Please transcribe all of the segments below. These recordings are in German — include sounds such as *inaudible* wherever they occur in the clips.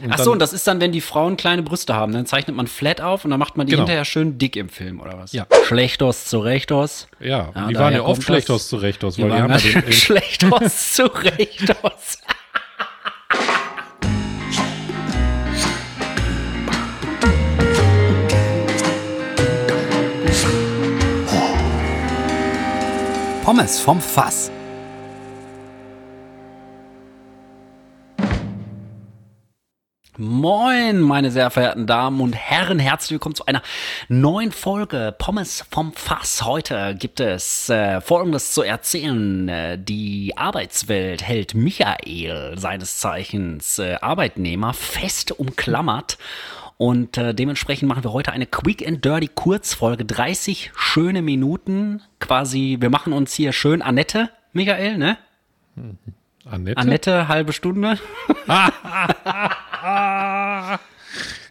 Und Ach so, und das ist dann, wenn die Frauen kleine Brüste haben, dann zeichnet man flat auf und dann macht man die Genau. hinterher schön dick im Film, oder was? Ja. Schlechtos zu rechtos. Ja, Ja, die daher waren ja oft kommt schlecht das. aus zu Recht aus, Die weil die haben ja *laughs* den, Schlechtos zu rechtos. Pommes vom Fass. Moin, meine sehr verehrten Damen und Herren, herzlich willkommen zu einer neuen Folge Pommes vom Fass. Heute gibt es äh, Folgendes zu erzählen. Äh, die Arbeitswelt hält Michael, seines Zeichens äh, Arbeitnehmer, fest umklammert. Und äh, dementsprechend machen wir heute eine Quick and Dirty Kurzfolge. 30 schöne Minuten. Quasi, wir machen uns hier schön Annette, Michael, ne? Annette. Annette, halbe Stunde. *laughs* *laughs*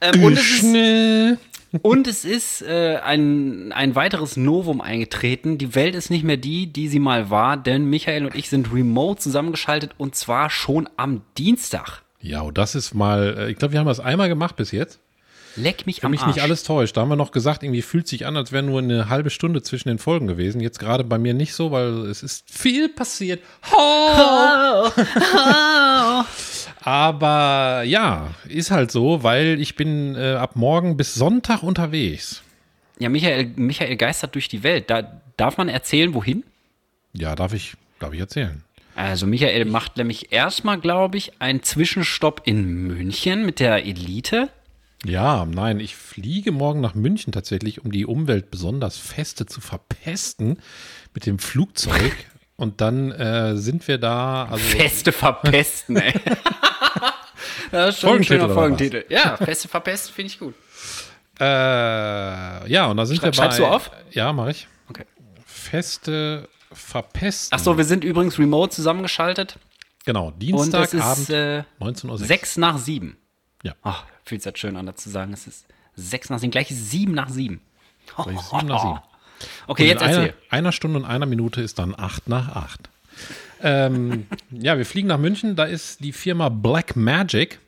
ähm, und, es ist, und es ist äh, ein, ein weiteres Novum eingetreten. Die Welt ist nicht mehr die, die sie mal war, denn Michael und ich sind remote zusammengeschaltet und zwar schon am Dienstag. Ja, und das ist mal, äh, ich glaube, wir haben das einmal gemacht bis jetzt. Leck mich Wenn mich Arsch. nicht alles täuscht. Da haben wir noch gesagt, irgendwie fühlt sich an, als wäre nur eine halbe Stunde zwischen den Folgen gewesen. Jetzt gerade bei mir nicht so, weil es ist viel passiert. Oh, *laughs* Aber ja, ist halt so, weil ich bin äh, ab morgen bis Sonntag unterwegs. Ja, Michael, Michael geistert durch die Welt. Da darf man erzählen, wohin? Ja, darf ich, darf ich erzählen. Also Michael macht nämlich erstmal, glaube ich, einen Zwischenstopp in München mit der Elite. Ja, nein, ich fliege morgen nach München tatsächlich, um die Umwelt besonders feste zu verpesten mit dem Flugzeug. *laughs* Und dann äh, sind wir da, also Feste verpesten, ey. *laughs* das ist schon ein Folgentitel schöner oder Folgentitel. Ja, Feste verpesten finde ich gut. äh, ja, und da sind Schrei- wir bei. schreibst du auf? Ja, mache ich. Okay. Feste verpesten. Ach so, wir sind übrigens remote zusammengeschaltet. Genau, Dienstagabend, äh, 19.06 Uhr. sechs nach sieben. Ja. Ach, fühlt sich das schön an, das zu sagen. Es ist sechs nach sieben, gleich sieben nach sieben. Gleich sieben nach sieben. *laughs* Okay, Und jetzt in einer, erzähl. einer Stunde und einer Minute ist dann acht nach acht. ähm, *laughs* ja, wir fliegen nach München. Da ist die Firma Black Magic,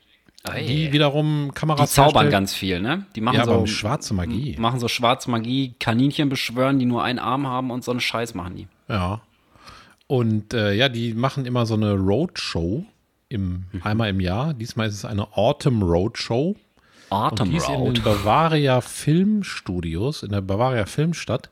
die Ey, wiederum die Kameras zaubern herstellt. ganz viel, ne? Die machen Ja, so schwarze Magie. machen so schwarze Magie, Kaninchen beschwören, die nur einen Arm haben und so einen Scheiß machen die. Ja. Und äh, ja, die machen immer so eine Roadshow im, Mhm. einmal im Jahr. Diesmal ist es eine Autumn Roadshow. Die ist in den Bavaria Filmstudios, in der Bavaria Filmstadt.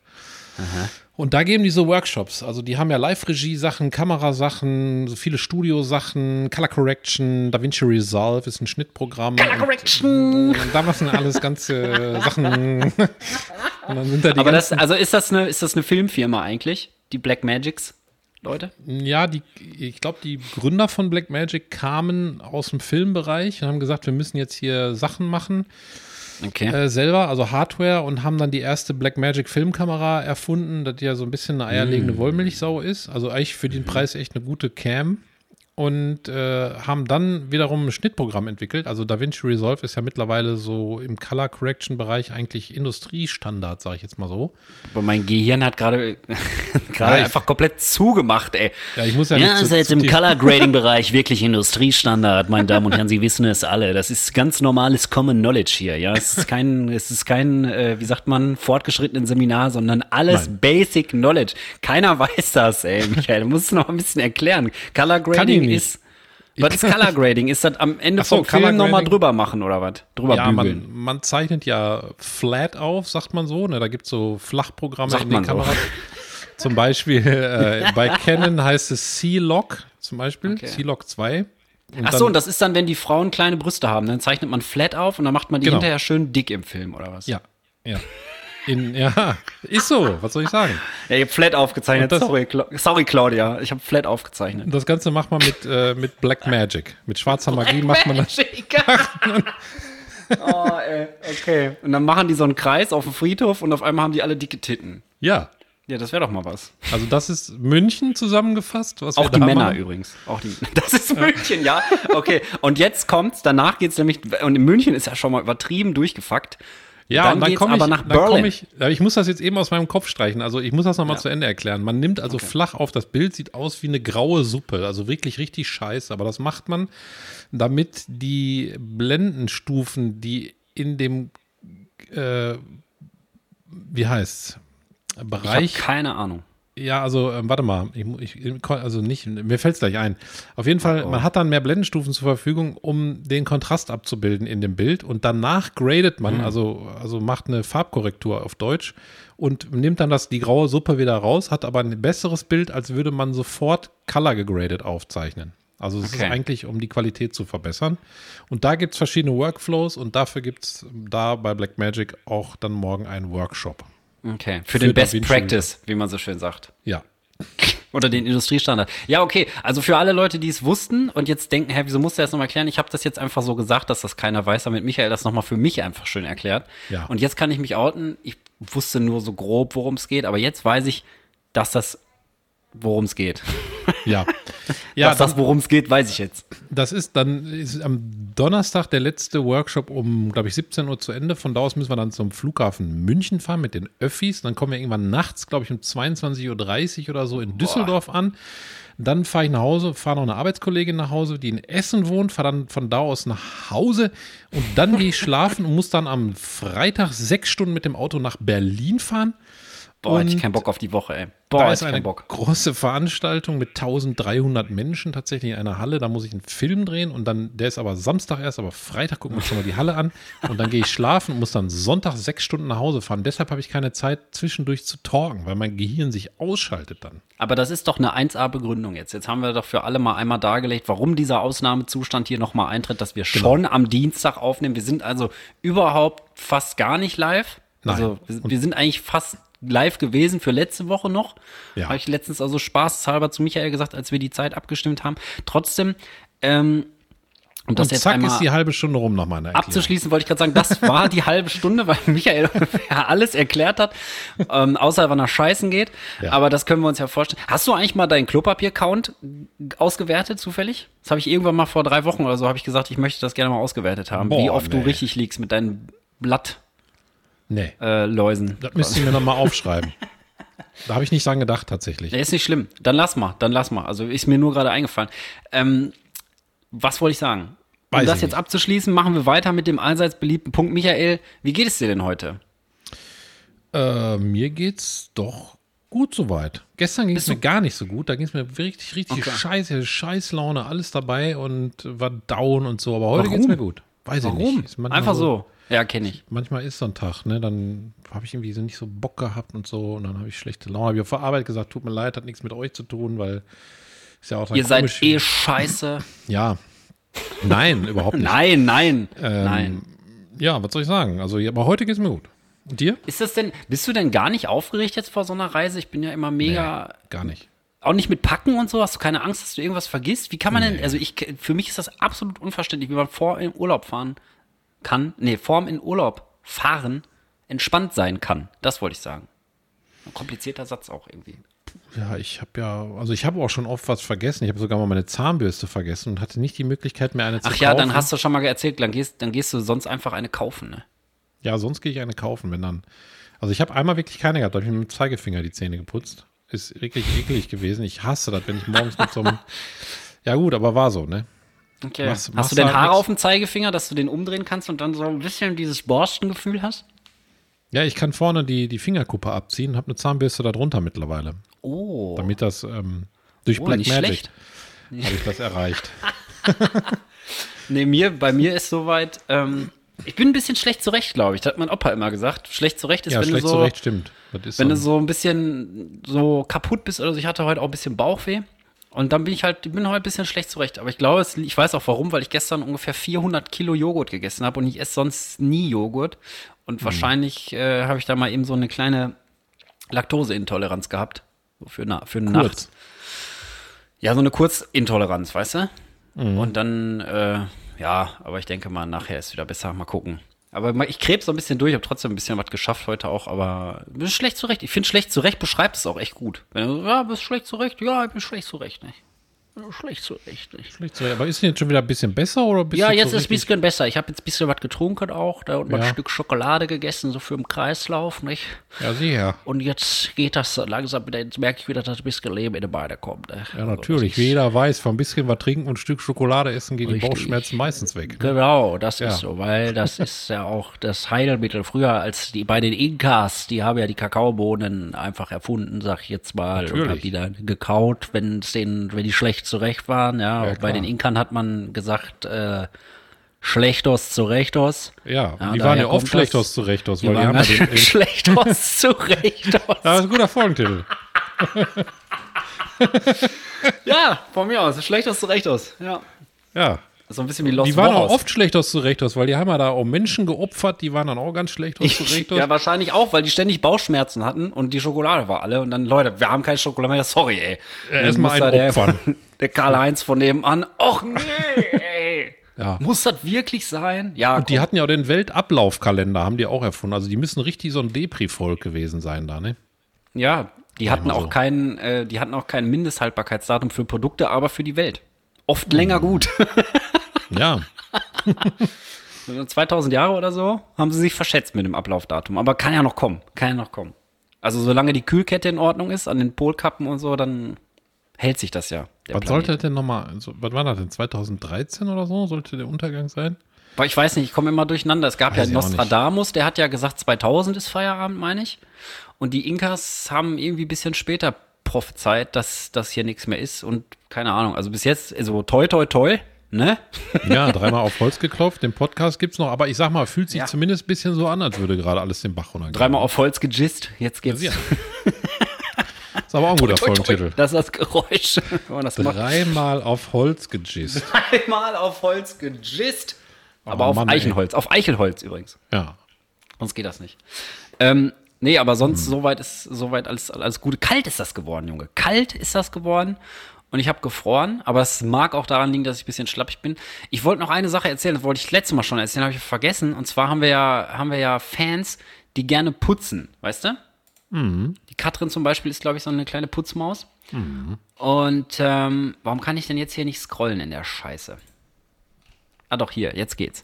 Und da geben die so Workshops. Also die haben ja Live-Regie-Sachen, Kamerasachen, so viele Studiosachen, Color Correction, DaVinci Resolve ist ein Schnittprogramm. Color Correction. Und *laughs* da machen alles ganze Sachen. *laughs* Und dann sind da die Aber das, also ist das eine, ist das eine Filmfirma eigentlich? Die Black Magics, Leute? Ja, die, ich glaube, die Gründer von Blackmagic kamen aus dem Filmbereich und haben gesagt, wir müssen jetzt hier Sachen machen Okay. äh, selber, also Hardware und haben dann die erste Blackmagic Filmkamera erfunden, das ja so ein bisschen eine eierlegende Mm. Wollmilchsau ist. Also eigentlich für Mhm. den Preis echt eine gute Cam. Und äh, haben dann wiederum ein Schnittprogramm entwickelt. Also DaVinci Resolve ist ja mittlerweile so im Color Correction Bereich eigentlich Industriestandard, sage ich jetzt mal so. Aber mein Gehirn hat gerade *laughs* gerade Ja, einfach komplett zugemacht, ey. Ja, ich muss ja, Ja, nicht ist zu- jetzt zu im Color Grading *laughs* Bereich wirklich Industriestandard, meine Damen und Herren, Sie wissen es alle. Das ist ganz normales Common Knowledge hier, ja. Es ist kein, es ist kein, äh, wie sagt man, fortgeschrittenen Seminar, sondern alles Nein. Basic Knowledge. Keiner *laughs* weiß das, ey, Michael. Du musst es noch ein bisschen erklären. Color Grading. Ist. Was ist Color Grading? Ist das am Ende so, vom Film nochmal drüber machen oder was? Drüber Ja, bügeln? man, man zeichnet ja flat auf, sagt man so. Ne? Da gibt es so Flachprogramme Sagt in den man so. Kameras. *laughs* Zum Beispiel äh, bei *laughs* Canon heißt es C-Log zum Beispiel, Okay. C-Log 2. Und Ach so, und das ist dann, wenn die Frauen kleine Brüste haben, dann zeichnet man flat auf und dann macht man die Genau. hinterher schön dick im Film oder was? Ja, ja. In, ja, ist so, was soll ich sagen? Ja, ich hab flat aufgezeichnet. Das- Sorry, Cla sorry, Claudia. Ich habe flat aufgezeichnet. Das Ganze macht man mit, äh, mit Black Magic. Mit schwarzer Magie macht man das. *laughs* oh, ey, okay. Und dann machen die so einen Kreis auf dem Friedhof und auf einmal haben die alle dicke Titten. Ja, Ja, das wäre doch mal was. also das ist München zusammengefasst. Was wir Auch die da Männer machen. übrigens. Auch die, *laughs* das ist München, ja. Okay. Und jetzt kommt's, danach geht's nämlich, und in München ist ja schon mal übertrieben durchgefuckt. Ja, dann und dann komme ich, aber nach dann komm ich, ich muss das jetzt eben aus meinem Kopf streichen. Also ich muss das nochmal Ja. zu Ende erklären. Man nimmt also flach auf, das Bild sieht aus wie eine graue Suppe, also wirklich richtig scheiße. Aber das macht man, damit die Blendenstufen, die in dem, äh, wie heißt's, Ich Bereich keine Ahnung. Ja, also ähm, warte mal, ich, ich, also nicht, mir fällt es gleich ein. Auf jeden Fall, Oh. man hat dann mehr Blendenstufen zur Verfügung, um den Kontrast abzubilden in dem Bild und danach gradet man, also, also macht eine Farbkorrektur auf Deutsch und nimmt dann das, die graue Suppe wieder raus, hat aber ein besseres Bild, als würde man sofort Color gegradet aufzeichnen. Also es Okay. ist eigentlich, um die Qualität zu verbessern. Und da gibt es verschiedene Workflows und dafür gibt es da bei Blackmagic auch dann morgen einen Workshop. Okay. Für, Für den Best Vinci Practice, wie man so schön sagt. Ja. *laughs* Oder den Industriestandard. Ja, okay. Also für alle Leute, die es wussten und jetzt denken, hä, wieso musst du das nochmal erklären? Ich habe das jetzt einfach so gesagt, dass das keiner weiß, damit Michael das nochmal für mich einfach schön erklärt. Ja. Und jetzt kann ich mich outen. Ich wusste nur so grob, worum es geht, aber jetzt weiß ich, dass das, worum es geht. Ja. *laughs* ja, dass das, worum es geht, weiß ich jetzt. Das ist dann ist am Donnerstag der letzte Workshop um, glaube ich, 17 Uhr zu Ende. Von da aus müssen wir dann zum Flughafen München fahren mit den Öffis. Dann kommen wir irgendwann nachts, glaube ich, um 22.30 Uhr oder so in Düsseldorf an. Dann fahre ich nach Hause, fahre noch eine Arbeitskollegin nach Hause, die in Essen wohnt, fahre dann von da aus nach Hause und dann gehe ich schlafen und muss dann am Freitag sechs Stunden mit dem Auto nach Berlin fahren. Boah, hätte ich keinen Bock auf die Woche, ey. Da Boah, hätte ist ich eine keinen Bock. große Veranstaltung mit 1300 Menschen tatsächlich in einer Halle. Da muss ich einen Film drehen und dann, der ist aber Samstag erst, aber Freitag gucken wir uns schon mal die Halle an. Und dann gehe ich schlafen und muss dann Sonntag sechs Stunden nach Hause fahren. Deshalb habe ich keine Zeit zwischendurch zu talken, weil mein Gehirn sich ausschaltet dann. Aber das ist doch eine 1A-Begründung jetzt. Jetzt haben wir doch für alle mal einmal dargelegt, warum dieser Ausnahmezustand hier nochmal eintritt, dass wir Genau. schon am Dienstag aufnehmen. Wir sind also überhaupt fast gar nicht live. Nein. Also wir, wir sind eigentlich fast live gewesen für letzte Woche noch. Ja. Habe ich letztens also spaßhalber zu Michael gesagt, als wir die Zeit abgestimmt haben. Trotzdem, ähm, um das und jetzt zack einmal ist die halbe Stunde rum meiner Erklärung. abzuschließen, wollte ich gerade sagen, das *laughs* war die halbe Stunde, weil Michael *laughs* ungefähr alles erklärt hat, ähm, außer wann er scheißen geht. Ja. Aber das können wir uns ja vorstellen. Hast du eigentlich mal deinen Klopapier-Count ausgewertet, zufällig? Das habe ich irgendwann mal vor drei Wochen oder so, habe ich gesagt, ich möchte das gerne mal ausgewertet haben. Boah, wie oft du nee. richtig liegst mit deinen Blattläusen. Nee, Äh, Läusen. das müsst ihr mir nochmal aufschreiben. Da habe ich nicht dran gedacht tatsächlich. Der ist nicht schlimm. Dann lass mal, dann lass mal. Also ist mir nur gerade eingefallen. Ähm, was wollte ich sagen? Um Weiß das ich jetzt nicht. abzuschließen, machen wir weiter mit dem allseits beliebten Punkt. Michael, wie geht es dir denn heute? Äh, mir geht's doch gut soweit. Gestern ging es mir gar nicht so gut. Da ging es mir richtig, richtig Okay. scheiße, Scheißlaune, alles dabei und war down und so. Aber heute Warum? geht's mir gut. Weiß ich Warum? nicht. Ist manchmal Einfach so. Ja, kenne ich. Manchmal ist so ein Tag, ne? Dann habe ich irgendwie so nicht so Bock gehabt und so. Und dann habe ich schlechte Laune. Habe ich der Arbeit gesagt, tut mir leid, hat nichts mit euch zu tun, weil ist ja auch dann Ihr seid komisch. eh scheiße. Ja. Nein, überhaupt nicht. Nein, nein, Ähm, nein. Ja, was soll ich sagen? Also, aber heute geht's mir gut. Und dir? Ist das denn, bist du denn gar nicht aufgeregt jetzt vor so einer Reise? Ich bin ja immer mega, Gar nicht. auch nicht mit Packen und so. Hast du keine Angst, dass du irgendwas vergisst? Wie kann man denn, also ich, für mich ist das absolut unverständlich, wie man vor im Urlaub fahren kann, nee, vor dem in Urlaub fahren entspannt sein kann. Das wollte ich sagen. Ein komplizierter Satz auch irgendwie. Ja, ich habe ja, also ich habe auch schon oft was vergessen. Ich habe sogar mal meine Zahnbürste vergessen und hatte nicht die Möglichkeit, mir eine zu Ach kaufen. ja, dann hast du schon mal erzählt, dann gehst, dann gehst du sonst einfach eine kaufen, ne? Ja, sonst gehe ich eine kaufen, wenn dann. Also ich habe einmal wirklich keine gehabt, da habe ich mit dem Zeigefinger die Zähne geputzt. Ist wirklich eklig gewesen. Ich hasse das, wenn ich morgens mit so einem. *laughs* Ja, gut, aber war so, ne? Okay. Machst- hast du denn halt Haare auf dem Zeigefinger, dass du den umdrehen kannst und dann so ein bisschen dieses Borstengefühl hast? Ja, ich kann vorne die, die Fingerkuppe abziehen, habe eine Zahnbürste da drunter mittlerweile. Oh. Damit das ähm, durch Oh, Black nicht Magic *laughs* habe ich das erreicht. *laughs* Nee, mir, bei mir ist soweit, ähm, ich bin ein bisschen schlecht zurecht, glaube ich. Das hat mein Opa immer gesagt. Schlecht zurecht ist, Ja, wenn, du schlecht so, zurecht stimmt. Wenn so du so ein bisschen so kaputt bist oder so. Ich hatte heute auch ein bisschen Bauchweh. Und dann bin ich halt, ich bin heute ein bisschen schlecht zurecht. Aber ich glaube, es, ich weiß auch warum, weil ich gestern ungefähr 400 Kilo Joghurt gegessen habe und ich esse sonst nie Joghurt. Und wahrscheinlich äh, habe ich da mal eben so eine kleine Laktoseintoleranz gehabt. So für, na, für eine Nacht. kurz. Ja, so eine Kurzintoleranz, weißt du? Mhm. Und dann, äh, ja, aber ich denke mal, nachher ist wieder besser. Mal gucken. Aber ich krebs so ein bisschen durch, habe trotzdem ein bisschen was geschafft heute auch, aber bin schlecht zurecht. Ich finde schlecht zurecht beschreibt es auch echt gut. Wenn du, ja, bist schlecht zurecht, ja, ich bin schlecht zurecht. Ne? Schlecht zurecht. Nicht. Schlecht zurecht. Aber ist jetzt schon wieder ein bisschen besser oder bist Ja, jetzt ist es ein bisschen besser. Ich habe jetzt ein bisschen was getrunken auch. Da und mal Ja. ein Stück Schokolade gegessen, so für den Kreislauf, nicht? Ja, sicher. Und jetzt geht das langsam wieder, jetzt merke ich wieder, dass ein bisschen Leben in die Beine kommt. Ne? Ja, Also natürlich. ist- Wie jeder weiß, von ein bisschen was trinken und ein Stück Schokolade essen gehen die Richtig. Bauchschmerzen meistens weg. Genau, das Ja. ist so, weil das *laughs* ist ja auch das Heilmittel. Früher als die bei den Inkas, die haben ja die Kakaobohnen einfach erfunden, sag ich jetzt mal, und Natürlich. haben die dann gekaut, wenn es denen, wenn die schlecht zurecht waren. Ja, Ja, bei den Inkern hat man gesagt, äh, schlechtos zurechts. Ja, Ja, die waren ja oft kommt schlecht das. aus zurecht aus, Die weil die waren haben ja *laughs* den, schlechtos *laughs* zurechts. Ja, das ist ein guter Folgentitel. *laughs* Ja, von mir aus, schlechtos zurechts. Ja. Ja. So ein bisschen wie Lost Die waren auch Wochos. oft schlecht aus zurecht weil die haben ja da auch Menschen geopfert, die waren dann auch ganz schlecht aus zurecht. Ja, wahrscheinlich auch, weil die ständig Bauchschmerzen hatten und die Schokolade war alle. Und dann, Leute, wir haben keine Schokolade mehr, sorry, ey. Ja, Dann erst mal muss da einen der, opfern. *laughs* der Karl-Heinz von nebenan, och nee, ey. *laughs* Ja. Muss das wirklich sein? Ja, Und die hatten ja auch den Weltablaufkalender, haben die auch erfunden. Also die müssen richtig so ein Depri-Volk gewesen sein da, ne? ja, die hatten auch so. kein, äh, die hatten auch kein Mindesthaltbarkeitsdatum für Produkte, aber für die Welt. Oft länger gut. *laughs* Ja. *laughs* 2000 Jahre oder so haben sie sich verschätzt mit dem Ablaufdatum. Aber kann ja noch kommen. Kann ja noch kommen. Also solange die Kühlkette in Ordnung ist, an den Polkappen und so, dann hält sich das ja. Was Planet. sollte denn nochmal, also, was war das denn, 2013 oder so? Sollte der Untergang sein? Aber ich weiß nicht, ich komme immer durcheinander. Es gab Weiß ja. Nostradamus, der hat ja gesagt, 2000 ist Feierabend, meine ich. Und die Inkas haben irgendwie ein bisschen später prophezeit, dass das hier nichts mehr ist. Und keine Ahnung, also bis jetzt, also toi, toi, toi, ne? Ja, dreimal auf Holz geklopft, den Podcast gibt's noch, aber ich sag mal, fühlt sich Ja. zumindest ein bisschen so an, als würde gerade alles den Bach runtergehen. Dreimal auf Holz gejist, jetzt geht's. Ja. Ist aber auch ein guter Toi, toi, Folgentitel. Das ist das Geräusch, *laughs* wenn man das macht. Dreimal auf Holz gejist. Einmal auf Holz gejist. Aber Oh auf Mann, ey. Eichenholz, auf Eichelholz übrigens. Ja. Sonst geht das nicht. Ähm, nee, aber sonst Hm. soweit ist soweit alles, alles gut. Kalt ist das geworden, Junge. Kalt ist das geworden. Und ich habe gefroren, aber es mag auch daran liegen, dass ich ein bisschen schlappig bin. Ich wollte noch eine Sache erzählen, das wollte ich letztes Mal schon erzählen, habe ich vergessen. Und zwar haben wir ja, haben wir ja Fans, die gerne putzen, weißt du? Mhm. Die Katrin zum Beispiel ist, glaube ich, so eine kleine Putzmaus. Und ähm, warum kann ich denn jetzt hier nicht scrollen in der Scheiße? Ah, doch, hier, jetzt geht's.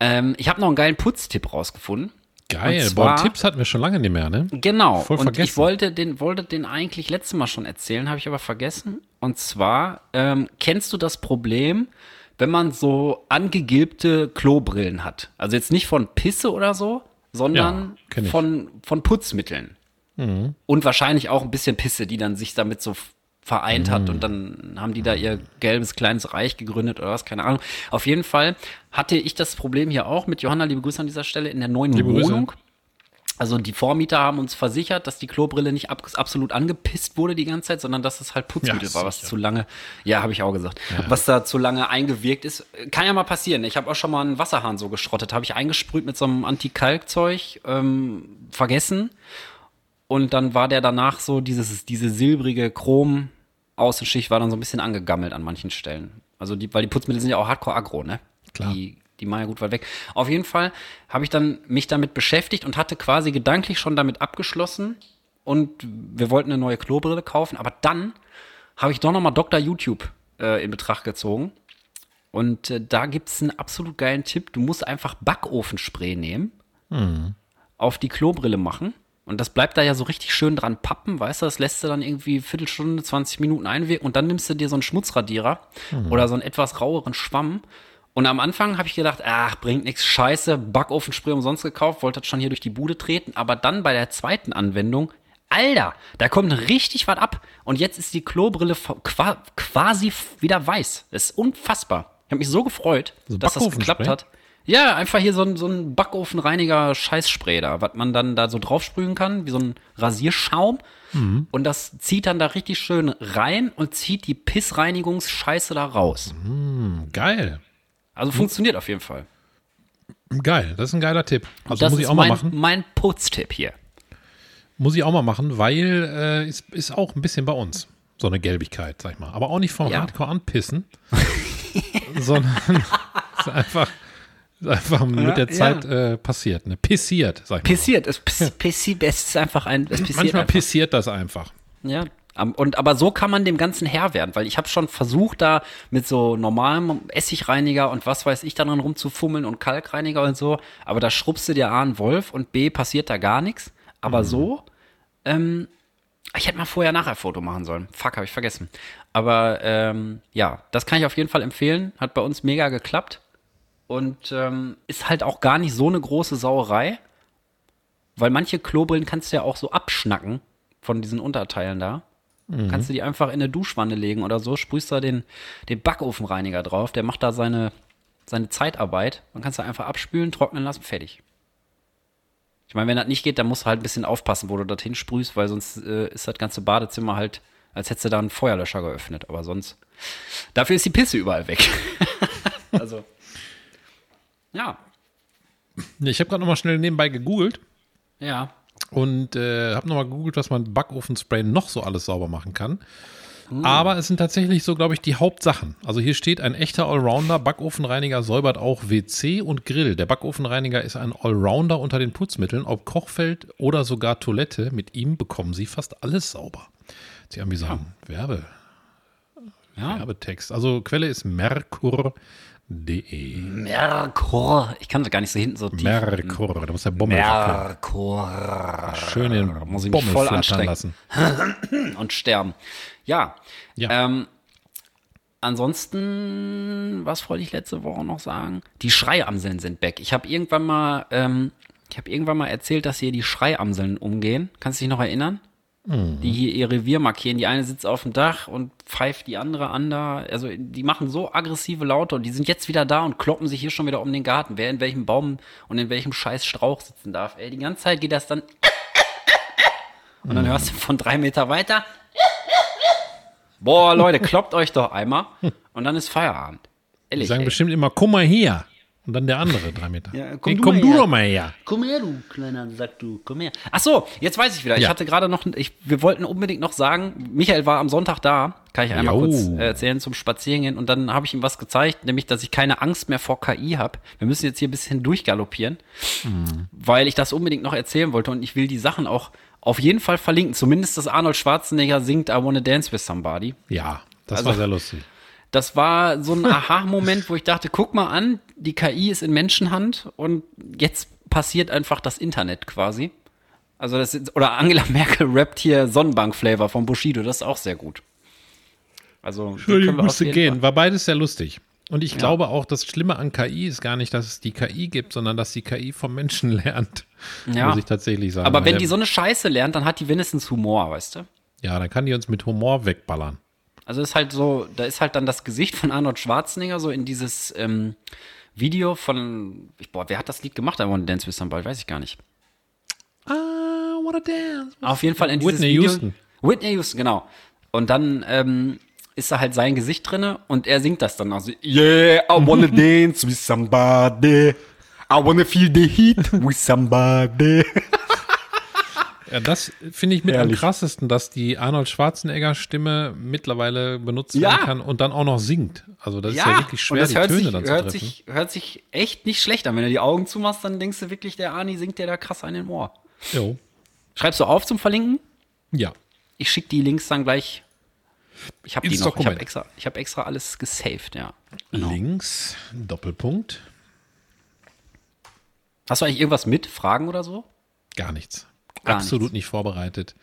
Ähm, ich habe noch einen geilen Putztipp rausgefunden. Geil. Und Boah, zwar- Tipps hatten wir schon lange nicht mehr, ne? Genau. Voll und vergessen. ich wollte den, wollte den eigentlich letztes Mal schon erzählen, habe ich aber vergessen. Und zwar, ähm, kennst du das Problem, wenn man so angegilbte Klobrillen hat? Also jetzt nicht von Pisse oder so, sondern Ja. Mhm. von, von Putzmitteln. Und wahrscheinlich auch ein bisschen Pisse, die dann sich damit so vereint Mhm. hat und dann haben die da ihr gelbes kleines Reich gegründet oder was, keine Ahnung. Auf jeden Fall hatte ich das Problem hier auch mit Johanna, liebe Grüße an dieser Stelle, in der neuen Liebe Grüße. Wohnung. Also die Vormieter haben uns versichert, dass die Klobrille nicht ab, absolut angepisst wurde die ganze Zeit, sondern dass es halt Putzmittel Ja, war, was sicher. zu lange, ja, habe ich auch gesagt, was da zu lange eingewirkt ist. Kann ja mal passieren. Ich habe auch schon mal einen Wasserhahn so geschrottet, habe ich eingesprüht mit so einem Anti-Kalk-Zeug, ähm, vergessen. Und dann war der danach so, dieses, diese silbrige Chrom-Außenschicht war dann so ein bisschen angegammelt an manchen Stellen. Also die, weil die Putzmittel sind ja auch hardcore aggro, ne? Klar. Die, die machen ja gut weit weg. Auf jeden Fall habe ich dann mich damit beschäftigt und hatte quasi gedanklich schon damit abgeschlossen. Und wir wollten eine neue Klobrille kaufen, aber dann habe ich doch nochmal Dr. YouTube äh, in Betracht gezogen. Und äh, da gibt es einen absolut geilen Tipp. Du musst einfach Backofenspray nehmen, auf die Klobrille machen. Und das bleibt da ja so richtig schön dran pappen, weißt du? Das lässt du dann irgendwie Viertelstunde, 20 Minuten einwirken und dann nimmst du dir so einen Schmutzradierer oder so einen etwas raueren Schwamm. Und am Anfang habe ich gedacht, ach, bringt nichts, scheiße, Backofenspray umsonst gekauft, wollte das schon hier durch die Bude treten. Aber dann bei der zweiten Anwendung, Alter, da kommt richtig was ab. Und jetzt ist die Klobrille qua quasi wieder weiß. Das ist unfassbar. Ich habe mich so gefreut, So dass das geklappt hat. Ja, einfach hier so ein, so ein Backofenreiniger Scheißspray da, was man dann da so draufsprühen kann, wie so ein Rasierschaum. Mhm. Und das zieht dann da richtig schön rein und zieht die Pissreinigungsscheiße da raus. Geil. Also funktioniert auf jeden Fall. Geil. Das ist ein geiler Tipp. Also das muss ich auch mal mein, machen. mein Putztipp hier. Muss ich auch mal machen, weil äh, ist, ist auch ein bisschen bei uns. So eine Gelbigkeit, sag ich mal. Aber auch nicht vom Ja. Hardcore anpissen, *laughs* sondern *laughs* ist einfach, ist einfach mit der ja. Zeit äh, passiert. Ne? Pissiert, sag ich mal. Pissiert, es, piss, pissi, es ist einfach ein, es passiert Manchmal einfach. pissiert das einfach. Ja, Und aber so kann man dem Ganzen Herr werden, weil ich habe schon versucht, da mit so normalem Essigreiniger und was weiß ich dann dran rumzufummeln und Kalkreiniger und so. Aber da schrubbst du dir A einen Wolf und B passiert da gar nichts. Aber so, ähm, ich hätte mal vorher nachher Foto machen sollen. Fuck, habe ich vergessen. Aber ähm, ja, das kann ich auf jeden Fall empfehlen. Hat bei uns mega geklappt. Und ähm, ist halt auch gar nicht so eine große Sauerei. Weil manche Klobrillen kannst du ja auch so abschnacken von diesen Unterteilen da. Kannst du die einfach in eine Duschwanne legen oder so, sprühst da den, den Backofenreiniger drauf, der macht da seine, seine Zeitarbeit. Dann kannst du einfach abspülen, trocknen lassen, fertig. Ich meine, wenn das nicht geht, dann musst du halt ein bisschen aufpassen, wo du das hinsprühst, weil sonst äh, ist das ganze Badezimmer halt, als hättest du da einen Feuerlöscher geöffnet. Aber sonst, dafür ist die Pisse überall weg. *laughs* also, ja, Ich habe gerade noch mal schnell nebenbei gegoogelt ja. und äh, habe noch mal gegoogelt, was man Backofenspray noch so alles sauber machen kann. Aber es sind tatsächlich so, glaube ich, die Hauptsachen. Also hier steht ein echter Allrounder. Backofenreiniger säubert auch WC und Grill. Der Backofenreiniger ist ein Allrounder unter den Putzmitteln, ob Kochfeld oder sogar Toilette. Mit ihm bekommen Sie fast alles sauber. Sie haben wie so einen Werbe, Ja. Werbetext. Also Quelle ist merkur.de. Merkur. Ich kann das gar nicht so hinten so tief. Merkur. Da muss der Bommel. Merkur. schön den Muss ich mich Bommel voll flattern anstrengen. lassen. *clears throat* Und sterben. Ja. Ja. Ähm, ansonsten, was wollte ich letzte Woche noch sagen? Die Schreiamseln sind back. Ich habe irgendwann mal, ähm, ich habe irgendwann mal erzählt, dass hier die Schreiamseln umgehen. Kannst du dich noch erinnern? Die hier ihr Revier markieren. Die eine sitzt auf dem Dach und pfeift die andere an da. Also die machen so aggressive Laute und die sind jetzt wieder da und kloppen sich hier schon wieder um den Garten. Wer in welchem Baum und in welchem scheiß Strauch sitzen darf. Ey, die ganze Zeit geht das dann. Und dann hörst du von drei Meter weiter. Boah, Leute, kloppt euch doch einmal *laughs* und dann ist Feierabend. Die Ehrlich, sagen ey. bestimmt immer, komm mal her. Und dann der andere drei Meter. Ja, komm nee, du komm mal du her. doch mal her. Komm her, du kleiner Sack, du, komm her. Ach so, jetzt weiß ich wieder. Ich Ja. hatte gerade noch, ich, wir wollten unbedingt noch sagen, Michael war am Sonntag da, kann ich einmal Jo. kurz äh, erzählen, zum Spazierengehen. Und dann habe ich ihm was gezeigt, nämlich, dass ich keine Angst mehr vor KI habe. Wir müssen jetzt hier ein bisschen durchgaloppieren, Mhm. weil ich das unbedingt noch erzählen wollte. Und ich will die Sachen auch auf jeden Fall verlinken. Zumindest, dass Arnold Schwarzenegger singt I Wanna Dance With Somebody. Ja, das Also- war sehr lustig. Das war so ein Aha-Moment, wo ich dachte, guck mal an, die KI ist in Menschenhand und jetzt passiert einfach das Internet quasi. Also das ist, oder Angela *laughs* Merkel rappt hier Sonnenbank-Flavor von Bushido, das ist auch sehr gut. Also, Entschuldigung, musste gehen. War beides sehr lustig. Und ich glaube auch, das Schlimme an KI ist gar nicht, dass es die KI gibt, sondern dass die KI vom Menschen *laughs* lernt. Ja. Muss ich tatsächlich sagen. Aber wenn die so eine Scheiße lernt, dann hat die wenigstens Humor, weißt du? Ja, dann kann die uns mit Humor wegballern. Also ist halt so, da ist halt dann das Gesicht von Arnold Schwarzenegger so in dieses ähm, Video von, ich, boah, wer hat das Lied gemacht? I Wanna Dance With Somebody, weiß ich gar nicht. I wanna dance. Auf jeden Fall in dieses Whitney Video. Houston. Whitney Houston, genau. Und dann ähm, ist da halt sein Gesicht drinne und er singt das dann also Yeah, I wanna *laughs* dance with somebody. I wanna feel the heat with somebody. *laughs* Ja, das finde ich mit Herrlich. am krassesten, dass die Arnold Schwarzenegger Stimme mittlerweile benutzt Ja. werden kann und dann auch noch singt. Also das ist ja wirklich schwer, und das die hört, Töne sich, dann zu hört, treffen. sich, hört sich echt nicht schlecht an. Wenn du die Augen zumachst, dann denkst du wirklich, der Arnie singt dir da krass an den Ohr. Jo. Schreibst du auf zum Verlinken? Ja. Ich schicke die Links dann gleich. Ich habe die noch. Ich habe Dokument. extra, ich hab extra alles gesaved, ja. Links, Doppelpunkt, Hast du eigentlich irgendwas mit? Fragen oder so? gar nichts. Gar Absolut nichts. nicht vorbereitet.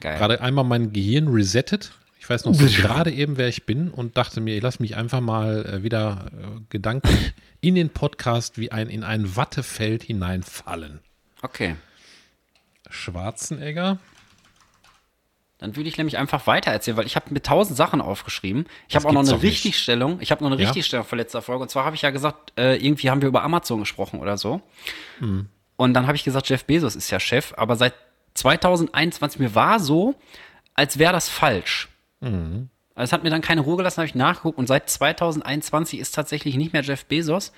Geil. Gerade einmal mein Gehirn resettet. Ich weiß noch so gerade eben, wer ich bin und dachte mir, ich lass mich einfach mal äh, wieder äh, gedanklich in den Podcast wie ein in ein Wattefeld hineinfallen. Okay. Schwarzenegger. Dann würde ich nämlich einfach weiter erzählen, weil ich habe mir tausend Sachen aufgeschrieben. Ich habe auch noch eine. Richtigstellung. Ich habe noch eine Ja? Richtigstellung von letzter Folge. Und zwar habe ich ja gesagt, äh, irgendwie haben wir über Amazon gesprochen oder so. Hm. Und dann habe ich gesagt, Jeff Bezos ist ja Chef. Aber seit 2021, mir war so, als wäre das falsch. Mhm. Also es hat mir dann keine Ruhe gelassen, habe ich nachgeguckt. Und seit 2021 ist tatsächlich nicht mehr Jeff Bezos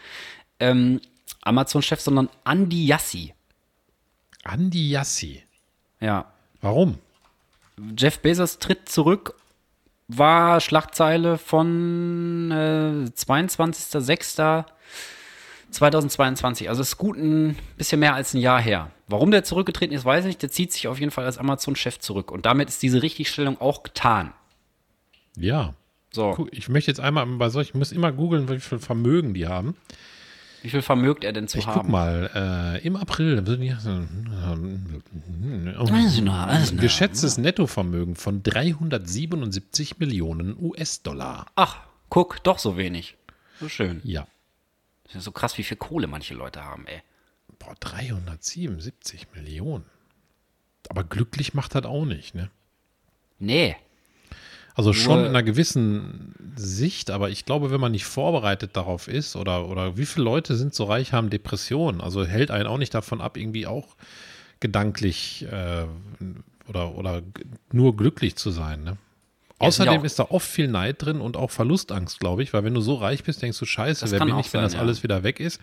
ähm, Amazon-Chef, sondern Andy Yassi. Andi Yassi. Ja, Warum? Jeff Bezos tritt zurück, war Schlagzeile von äh, 2022, also ist gut ein bisschen mehr als ein Jahr her. Warum der zurückgetreten ist, weiß ich nicht. Der zieht sich auf jeden Fall als Amazon-Chef zurück. Und damit ist diese Richtigstellung auch getan. Ja. So. Ich möchte jetzt einmal bei solchen, ich muss immer googeln, wie viel Vermögen die haben. Wie viel vermögt er denn zu Ich haben? guck mal, äh, im April noch. geschätztes Nettovermögen von 377 Millionen US-Dollar. Ach, guck, doch so wenig. So schön. Ja. Das ist so krass, wie viel Kohle manche Leute haben, ey. Boah, 377 Millionen. Aber glücklich macht das auch nicht, ne? Nee. Also schon Nur- in einer gewissen Sicht, aber ich glaube, wenn man nicht vorbereitet darauf ist, oder, oder wie viele Leute sind so reich, haben Depressionen, also hält einen auch nicht davon ab, irgendwie auch gedanklich äh, oder, oder nur glücklich zu sein. Ne? Ja Außerdem auch- ist da oft viel Neid drin und auch Verlustangst, glaube ich, weil wenn du so reich bist, denkst du, scheiße, Das wer bin ich, wenn sein, das ja. alles wieder weg ist?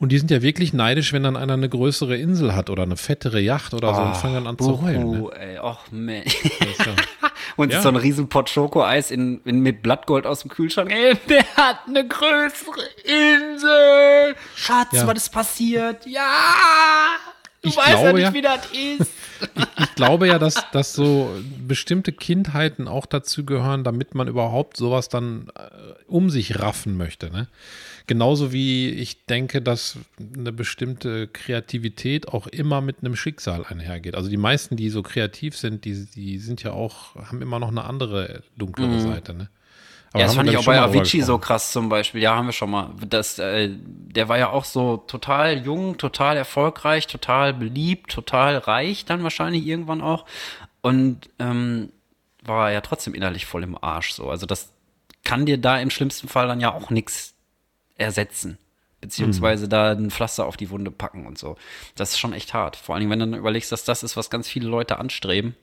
Und die sind ja wirklich neidisch, wenn dann einer eine größere Insel hat oder eine fettere Yacht oder so und fangen dann an zu heulen. Ne? Buhu, ey, och, man. *laughs* Und Ja. so ein riesen Pot Schokoeis in, in, mit Blattgold aus dem Kühlschrank. Ey, der hat eine größere Insel. Schatz, Ja. was ist passiert? Ja. Du Ich weißt ja glaube nicht, wie das ist. ich glaube ja, dass, dass so bestimmte Kindheiten auch dazu gehören, damit man überhaupt sowas dann äh, um sich raffen möchte. Ne? Genauso wie ich denke, dass eine bestimmte Kreativität auch immer mit einem Schicksal einhergeht. Also die meisten, die so kreativ sind, die, die sind ja auch, haben immer noch eine andere dunklere Seite. Ne? Aber Ja, das fand ich auch bei Avicii so krass zum Beispiel. Ja, haben wir schon mal. Das, äh, der war ja auch so total jung, total erfolgreich, total beliebt, total reich dann wahrscheinlich irgendwann auch. Und ähm, war ja trotzdem innerlich voll im Arsch so. Also das kann dir da im schlimmsten Fall dann ja auch nichts ersetzen. Beziehungsweise da ein Pflaster auf die Wunde packen und so. Das ist schon echt hart. Vor allen Dingen, wenn du dann überlegst, dass das ist, was ganz viele Leute anstreben.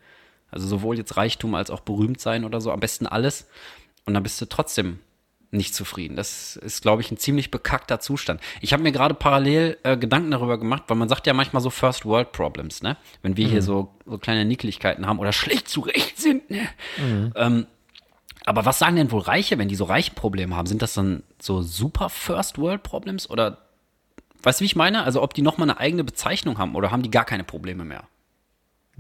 Also sowohl jetzt Reichtum als auch berühmt sein oder so. Am besten alles. Und dann bist du trotzdem nicht zufrieden. Das ist, glaube ich, ein ziemlich bekackter Zustand. Ich habe mir gerade parallel äh, Gedanken darüber gemacht, weil man sagt ja manchmal so First World Problems, ne? Wenn wir hier so, so kleine Nickeligkeiten haben oder schlecht zurecht sind, ne? Ähm, aber was sagen denn wohl Reiche, wenn die so reiche Probleme haben? Sind das dann so super First World Problems oder weißt du, wie ich meine? Also ob die nochmal eine eigene Bezeichnung haben oder haben die gar keine Probleme mehr?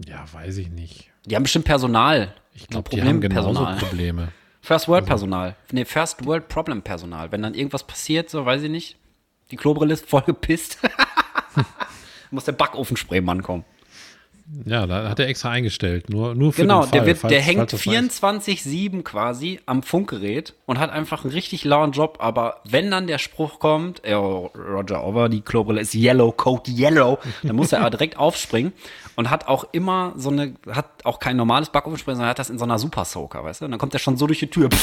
Ja, weiß ich nicht. Die haben bestimmt Personal. Ich glaube, die haben genauso Problempersonal. Probleme. First World Personal. Nee, First World Problem Personal. Wenn dann irgendwas passiert, so weiß ich nicht. Die Klobrille ist voll gepisst. *laughs* Muss der Backofenspraymann kommen. Ja, da hat er extra eingestellt. Nur, nur für Genau, den Fall, der, wird, falls- der hängt das weiß. 24-7 quasi am Funkgerät und hat einfach einen richtig lauen Job. Aber wenn dann der Spruch kommt, oh, Roger Over, die Klobrille ist yellow, Code yellow, dann muss er aber direkt aufspringen und hat auch immer so eine, hat auch kein normales Backofenspray, sondern hat das in so einer Super Soaker, weißt du? Und dann kommt er schon so durch die Tür. *laughs*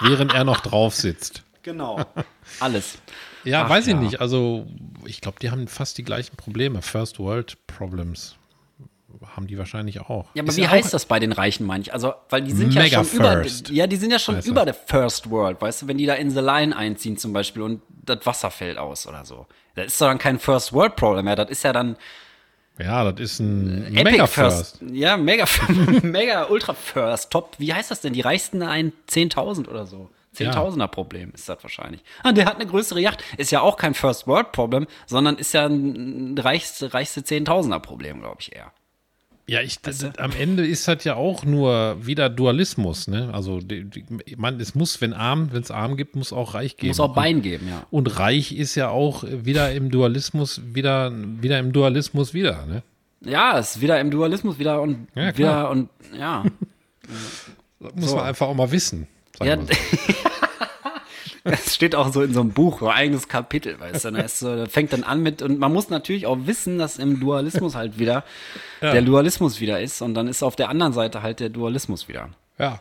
Während er noch drauf sitzt. Genau. *laughs* Alles. Ja, Ach, weiß ich ja. nicht. Also, ich glaube, die haben fast die gleichen Probleme. First World Problems haben die wahrscheinlich auch. Ja, aber Ist wie auch- heißt das bei den Reichen, meine ich? Also, weil die sind ja Mega schon über, First ja, die sind ja schon über der First World, weißt du, wenn die da in The Line einziehen zum Beispiel und das Wasser fällt aus oder so. Das ist doch dann kein First World Problem mehr, das ist ja dann Ja, das ist ein Epic Mega First. First. Ja, Mega, *laughs* Mega Ultra First, Top. Wie heißt das denn? Die reichsten ein 10.000 oder so. Zehntausender Problem ist das wahrscheinlich. Ah, der hat eine größere Yacht. Ist ja auch kein First World Problem, sondern ist ja ein reichste, reichste Zehntausender Problem, glaube ich eher. Ja, ich, das, am Ende ist das ja auch nur wieder Dualismus. Ne? Also, die, die, man, es muss, wenn arm, wenn es arm gibt, muss auch reich geben. Muss auch Bein geben, ja. Und reich ist ja auch wieder im Dualismus, wieder, wieder im Dualismus wieder. Ne? Ja, es ist wieder im Dualismus, wieder und Ja, wieder und ja. Das *laughs* muss man einfach auch mal wissen. Ja *laughs* das steht auch so in so einem Buch, so ein eigenes Kapitel, weißt du. Da so, das fängt dann an mit, und man muss natürlich auch wissen, dass im Dualismus halt wieder der Dualismus wieder ist und dann ist auf der anderen Seite halt der Dualismus wieder. ja.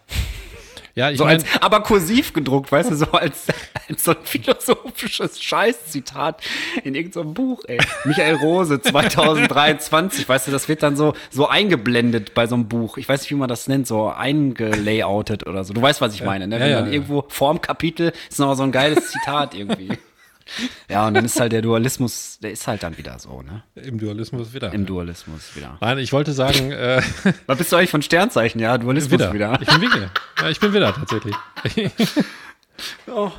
Ja, ich So meine, als, aber kursiv gedruckt, weißt du, so als, als so ein philosophisches Scheißzitat in irgendeinem Buch, ey. Michael Rose *laughs* 2023, weißt du, das wird dann so, so eingeblendet bei so einem Buch. Ich weiß nicht, wie man das nennt, so eingelayoutet oder so. Du weißt, was ich meine, ne? Ja, Wenn ja, dann ja. irgendwo vorm Kapitel ist noch so ein geiles Zitat irgendwie. *laughs* Ja, und dann ist halt der Dualismus, der ist halt dann wieder so, ne? im Dualismus wieder. Im Dualismus wieder. Nein, ich wollte sagen, äh, *laughs* Was bist du eigentlich von Sternzeichen? Ja, Dualismus wieder. wieder. Ich bin wieder. Ja, ich bin wieder tatsächlich. *laughs* Oh.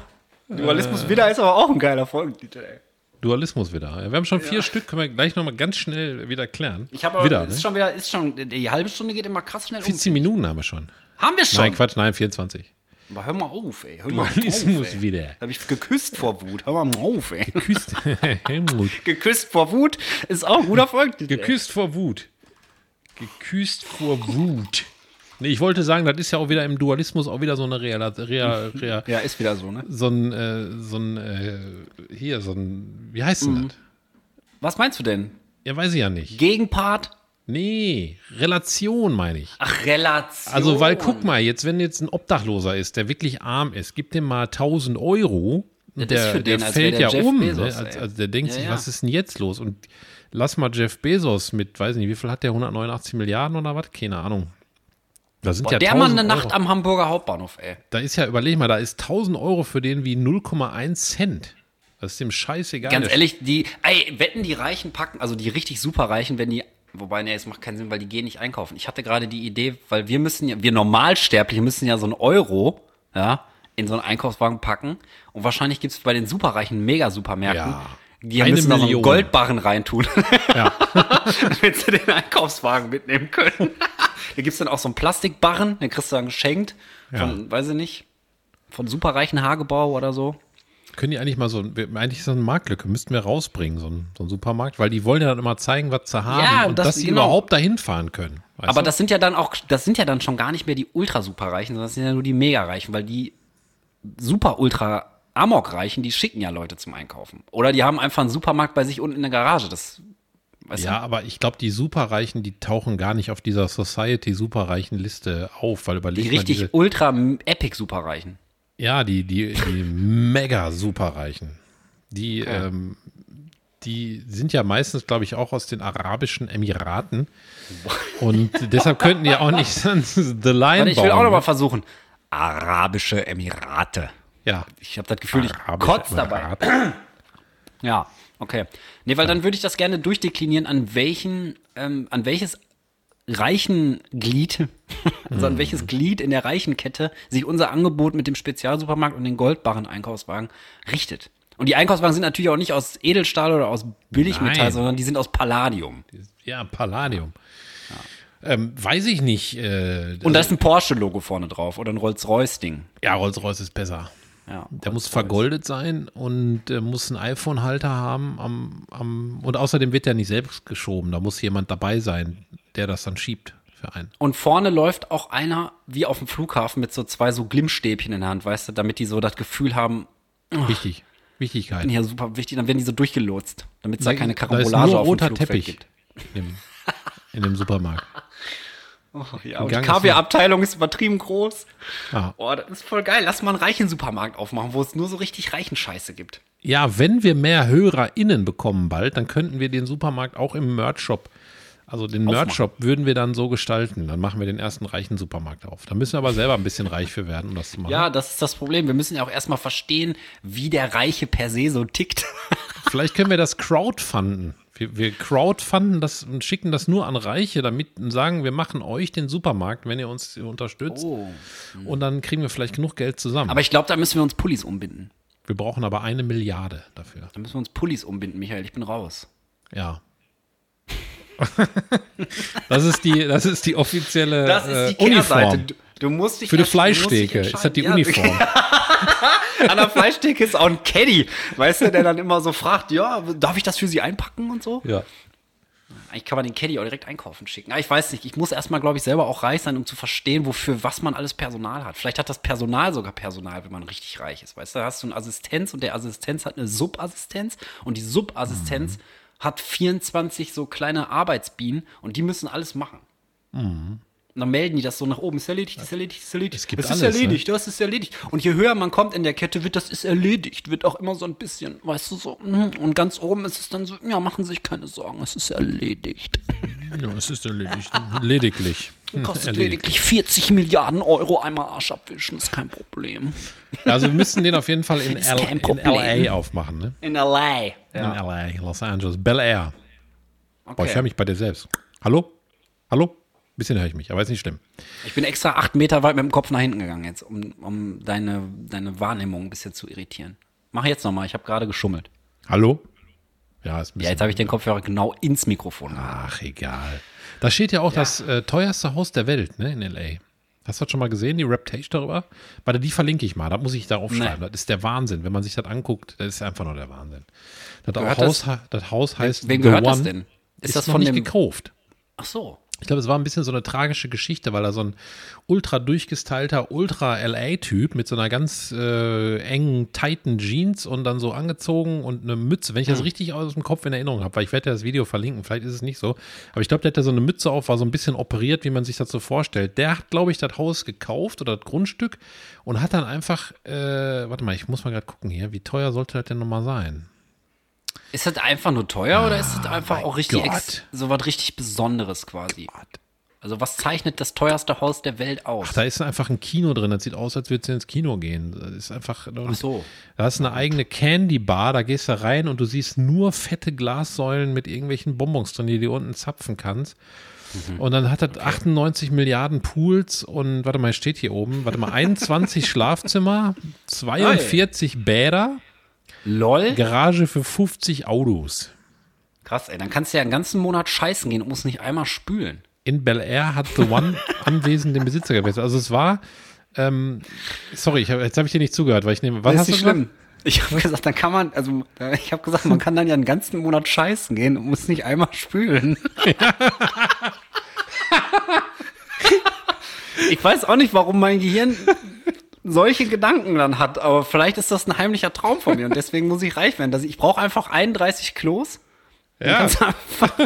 Dualismus wieder ist aber auch ein geiler Folgentitel, ey. Dualismus wieder. Ja, wir haben schon vier Stück, können wir gleich nochmal ganz schnell wieder klären. Ich habe wieder, ist ne? schon wieder, ist schon, die halbe Stunde geht immer krass schnell um. 14 Minuten haben wir schon. Haben wir schon? Nein, Quatsch, nein, 24. Aber hör mal auf, ey. Hör mal *laughs* auf, Dualismus ey. wieder. Da habe ich geküsst vor Wut. Hör mal auf, ey. Küsst, *laughs* Helmut. Geküsst vor Wut ist auch ein guter Folgentitel. Geküsst vor Wut. Geküsst vor Wut. Nee, ich wollte sagen, das ist ja auch wieder im Dualismus auch wieder so eine real, real, real Ja, ist wieder so, ne? so ein, äh, so ein, äh, hier, so ein, wie heißt denn das? Was meinst du denn? Ja, weiß ich ja nicht. Gegenpart? Nee, Relation meine ich. Ach, Relation. Also, weil guck mal, jetzt, wenn jetzt ein Obdachloser ist, der wirklich arm ist, gib dem mal 1000 Euro. Das der, den, der als fällt wär ja der Jeff um. Bezos, ne? also, also der denkt Ja, sich, ja. was ist denn jetzt los? Und lass mal Jeff Bezos mit, weiß nicht, wie viel hat der? 189 Milliarden oder was? Keine Ahnung. Da sind Boah, ja der Mann 1000 eine Nacht Euro. am Hamburger Hauptbahnhof, ey. Da ist ja, überleg mal, da ist 1000 Euro für den wie 0,1 Cent. Das ist dem scheißegal. Ganz Der- ehrlich, die, ey, wetten die Reichen packen, also die richtig super Reichen, wenn die, wobei, nee, es macht keinen Sinn, weil die gehen nicht einkaufen. Ich hatte gerade die Idee, weil wir müssen ja, wir Normalsterbliche müssen ja so einen Euro, ja, in so einen Einkaufswagen packen. Und wahrscheinlich gibt's bei den Superreichen Mega-Supermärkten, Ja. die Eine müssen da so einen Million. Goldbarren reintun, *laughs* Ja. *laughs* damit sie den Einkaufswagen mitnehmen können. *laughs* da gibt's dann auch so einen Plastikbarren, den kriegst du dann geschenkt, von, weiß ich nicht, von superreichen Hagebau oder so. Können die eigentlich mal so, eigentlich ist das eine Marktlücke, müssten wir rausbringen, so ein, so ein Supermarkt, weil die wollen ja dann immer zeigen, was sie haben Ja, und das- dass sie genau. überhaupt dahin fahren können. Aber du? das sind ja dann auch, das sind ja dann schon gar nicht mehr die ultra-superreichen, sondern das sind ja nur die mega-reichen, weil die super-ultra-amok-reichen, die schicken ja Leute zum Einkaufen. Oder die haben einfach einen Supermarkt bei sich unten in der Garage. Das, weißt Ja, aber ich glaube, die Superreichen, die tauchen gar nicht auf dieser Society-Superreichen-Liste auf, weil du, überleg die richtig diese, ultra-epic-superreichen. Ja, die, die, die *laughs* Mega-Superreichen. Die, ähm, die sind ja meistens, glaube ich, auch aus den Arabischen Emiraten. Und deshalb könnten die auch nicht sonst *laughs* The Lion Warte, ich will auch bauen, noch mal ne? versuchen. Arabische Emirate. Ja. Ich habe das Gefühl, ich Arabische kotze dabei. Ja, okay. Nee, weil dann würde ich das gerne durchdeklinieren, an welchen, ähm, an welches reichen Glied, *laughs* also an welches Glied in der reichen Kette sich unser Angebot mit dem Spezialsupermarkt und den Goldbarren Einkaufswagen richtet. Und die Einkaufswagen sind natürlich auch nicht aus Edelstahl oder aus Billigmetall, Nein. sondern die sind aus Palladium. Ja, Palladium. Ähm, weiß ich nicht. Äh, Und da ist ein Porsche-Logo vorne drauf oder ein Rolls-Royce-Ding. ja, Rolls-Royce ist besser. Ja. Der muss vergoldet sein und äh, muss einen iPhone-Halter haben. Am, am, und außerdem wird der nicht selbst geschoben. Da muss jemand dabei sein, der das dann schiebt für einen. Und vorne läuft auch einer wie auf dem Flughafen mit so zwei so Glimmstäbchen in der Hand, weißt du, damit die so das Gefühl haben, Wichtig. Wichtigkeit. ja super wichtig, dann werden die so durchgelotst, damit es da keine Da ist Karambolage nur auf dem roter Teppich gibt. in in dem Supermarkt. *laughs* Ja, und die Kaviar-Abteilung ist übertrieben groß. Ja. Oh, das ist voll geil. Lass mal einen reichen Supermarkt aufmachen, wo es nur so richtig reichen Scheiße gibt. Ja, wenn wir mehr HörerInnen bekommen bald, dann könnten wir den Supermarkt auch im Merch-Shop, also den. Merch-Shop würden wir dann so gestalten. Dann machen wir den ersten reichen Supermarkt auf. Da müssen wir aber selber ein bisschen reich für werden, um das zu machen. Ja, das ist das Problem. Wir müssen ja auch erstmal verstehen, wie der Reiche per se so tickt. *laughs* Vielleicht können wir das crowdfunden. Wir, wir crowdfunden das und schicken das nur an Reiche, damit und sagen, wir machen euch den Supermarkt, wenn ihr uns unterstützt. Und dann kriegen wir vielleicht genug Geld zusammen. Aber ich glaube, da müssen wir uns Pullis umbinden. wir brauchen aber eine Milliarde dafür. Da müssen wir uns Pullis umbinden, Michael. Ich bin raus. Ja. *laughs* das ist die, das ist die offizielle Das ist die äh. Uniform. Du, du musst dich Für die Fleischtheke ist das die. Ja, Uniform. *laughs* An der Fleischtheke ist auch ein Caddy, weißt du, der dann immer so fragt, ja, darf ich das für Sie einpacken und so? Ja. Eigentlich kann man den Caddy auch direkt einkaufen schicken. Aber ich weiß nicht, ich muss erstmal, glaube ich, selber auch reich sein, um zu verstehen, wofür, was man alles Personal hat. Vielleicht hat das Personal sogar Personal, wenn man richtig reich ist. Weißt du, da hast du eine Assistenz und der Assistenz hat eine Subassistenz und die Subassistenz Mhm. hat 24 so kleine Arbeitsbienen und die müssen alles machen. Und dann melden die das so nach oben. Ist erledigt, ist erledigt, ist erledigt. Es gibt das ist alles, ne? erledigt, das ist erledigt. Und je höher man kommt in der Kette, wird das ist erledigt. Wird auch immer so ein bisschen, weißt du, so. mm. Und ganz oben ist es dann so, ja, machen Sie sich keine Sorgen, es ist erledigt. ja, es ist erledigt. Lediglich. Hm, *laughs* Kostet erledigt. lediglich 40 Milliarden Euro einmal Arsch abwischen, ist kein Problem. Also wir müssen den auf jeden Fall in, *laughs* Ist L in. LA aufmachen, ne? In L.A. In LA, Los Angeles, Bel Air. Boah, ich Okay. höre mich bei dir selbst. Hallo? Hallo? Bisschen höre ich mich, aber ist nicht schlimm. Ich bin extra acht Meter weit mit dem Kopf nach hinten gegangen jetzt, um, um deine, deine Wahrnehmung ein bisschen zu irritieren. Mach jetzt nochmal, ich habe gerade geschummelt. Hallo? Ja, ist ein Ja, jetzt habe ich den Kopfhörer genau ins Mikrofon gehalten. Ach, egal. Da steht ja auch das äh, teuerste Haus der Welt, ne, in L.A. Hast du das schon mal gesehen, die Reptage darüber? Warte, die verlinke ich mal, da muss ich da aufschreiben. Nee. Das ist der Wahnsinn. Wenn man sich das anguckt, das ist einfach nur der Wahnsinn. Das, Haus, das Haus heißt Wem gehört das One. denn? Ist Ist, das noch von nicht dem- gekauft. Ach so. Ich glaube, es war ein bisschen so eine tragische Geschichte, weil da so ein ultra durchgestylter, ultra LA-Typ mit so einer ganz äh, engen, tighten Jeans und dann so angezogen und eine Mütze, wenn ich das richtig aus dem Kopf in Erinnerung habe, weil ich werde ja das Video verlinken, vielleicht ist es nicht so, aber ich glaube, der hatte so eine Mütze auf, war so ein bisschen operiert, wie man sich das so vorstellt. Der hat, glaube ich, das Haus gekauft oder das Grundstück und hat dann einfach, äh, warte mal, ich muss mal gerade gucken hier, wie teuer sollte das denn nochmal sein? Ist das einfach nur teuer oder ist das einfach Ah, auch richtig Gott. ex so was richtig Besonderes quasi? Also was zeichnet das teuerste Haus der Welt aus? Ach, da ist einfach ein Kino drin. Das sieht aus, als würdest du ins Kino gehen. Das ist einfach. Ach so. Da ist eine eigene Candy Bar. Da gehst du rein und du siehst nur fette Glassäulen mit irgendwelchen Bonbons drin, die du unten zapfen kannst. Mhm. Und dann hat das 98 Milliarden Pools und warte mal, steht hier oben, warte mal, 21 *laughs* Schlafzimmer, 42 Bäder, LOL? Garage für 50 Autos. Krass, ey. Dann kannst du ja einen ganzen Monat scheißen gehen und musst nicht einmal spülen. in Bel Air hat The One *laughs* anwesend den Besitzer gewechselt. Also es war, ähm, sorry, ich hab, jetzt habe ich dir nicht zugehört, weil ich nehme, was Das hast ist du nicht gesagt? schlimm. Ich habe gesagt, dann kann man, also ich habe gesagt, man kann dann ja einen ganzen Monat scheißen gehen und muss nicht einmal spülen. *laughs* ich weiß auch nicht, warum mein Gehirn solche Gedanken dann hat, aber vielleicht ist das ein heimlicher Traum von mir und deswegen muss ich reich werden. Dass ich brauche einfach 31 Klos. Ja. kannst du einfach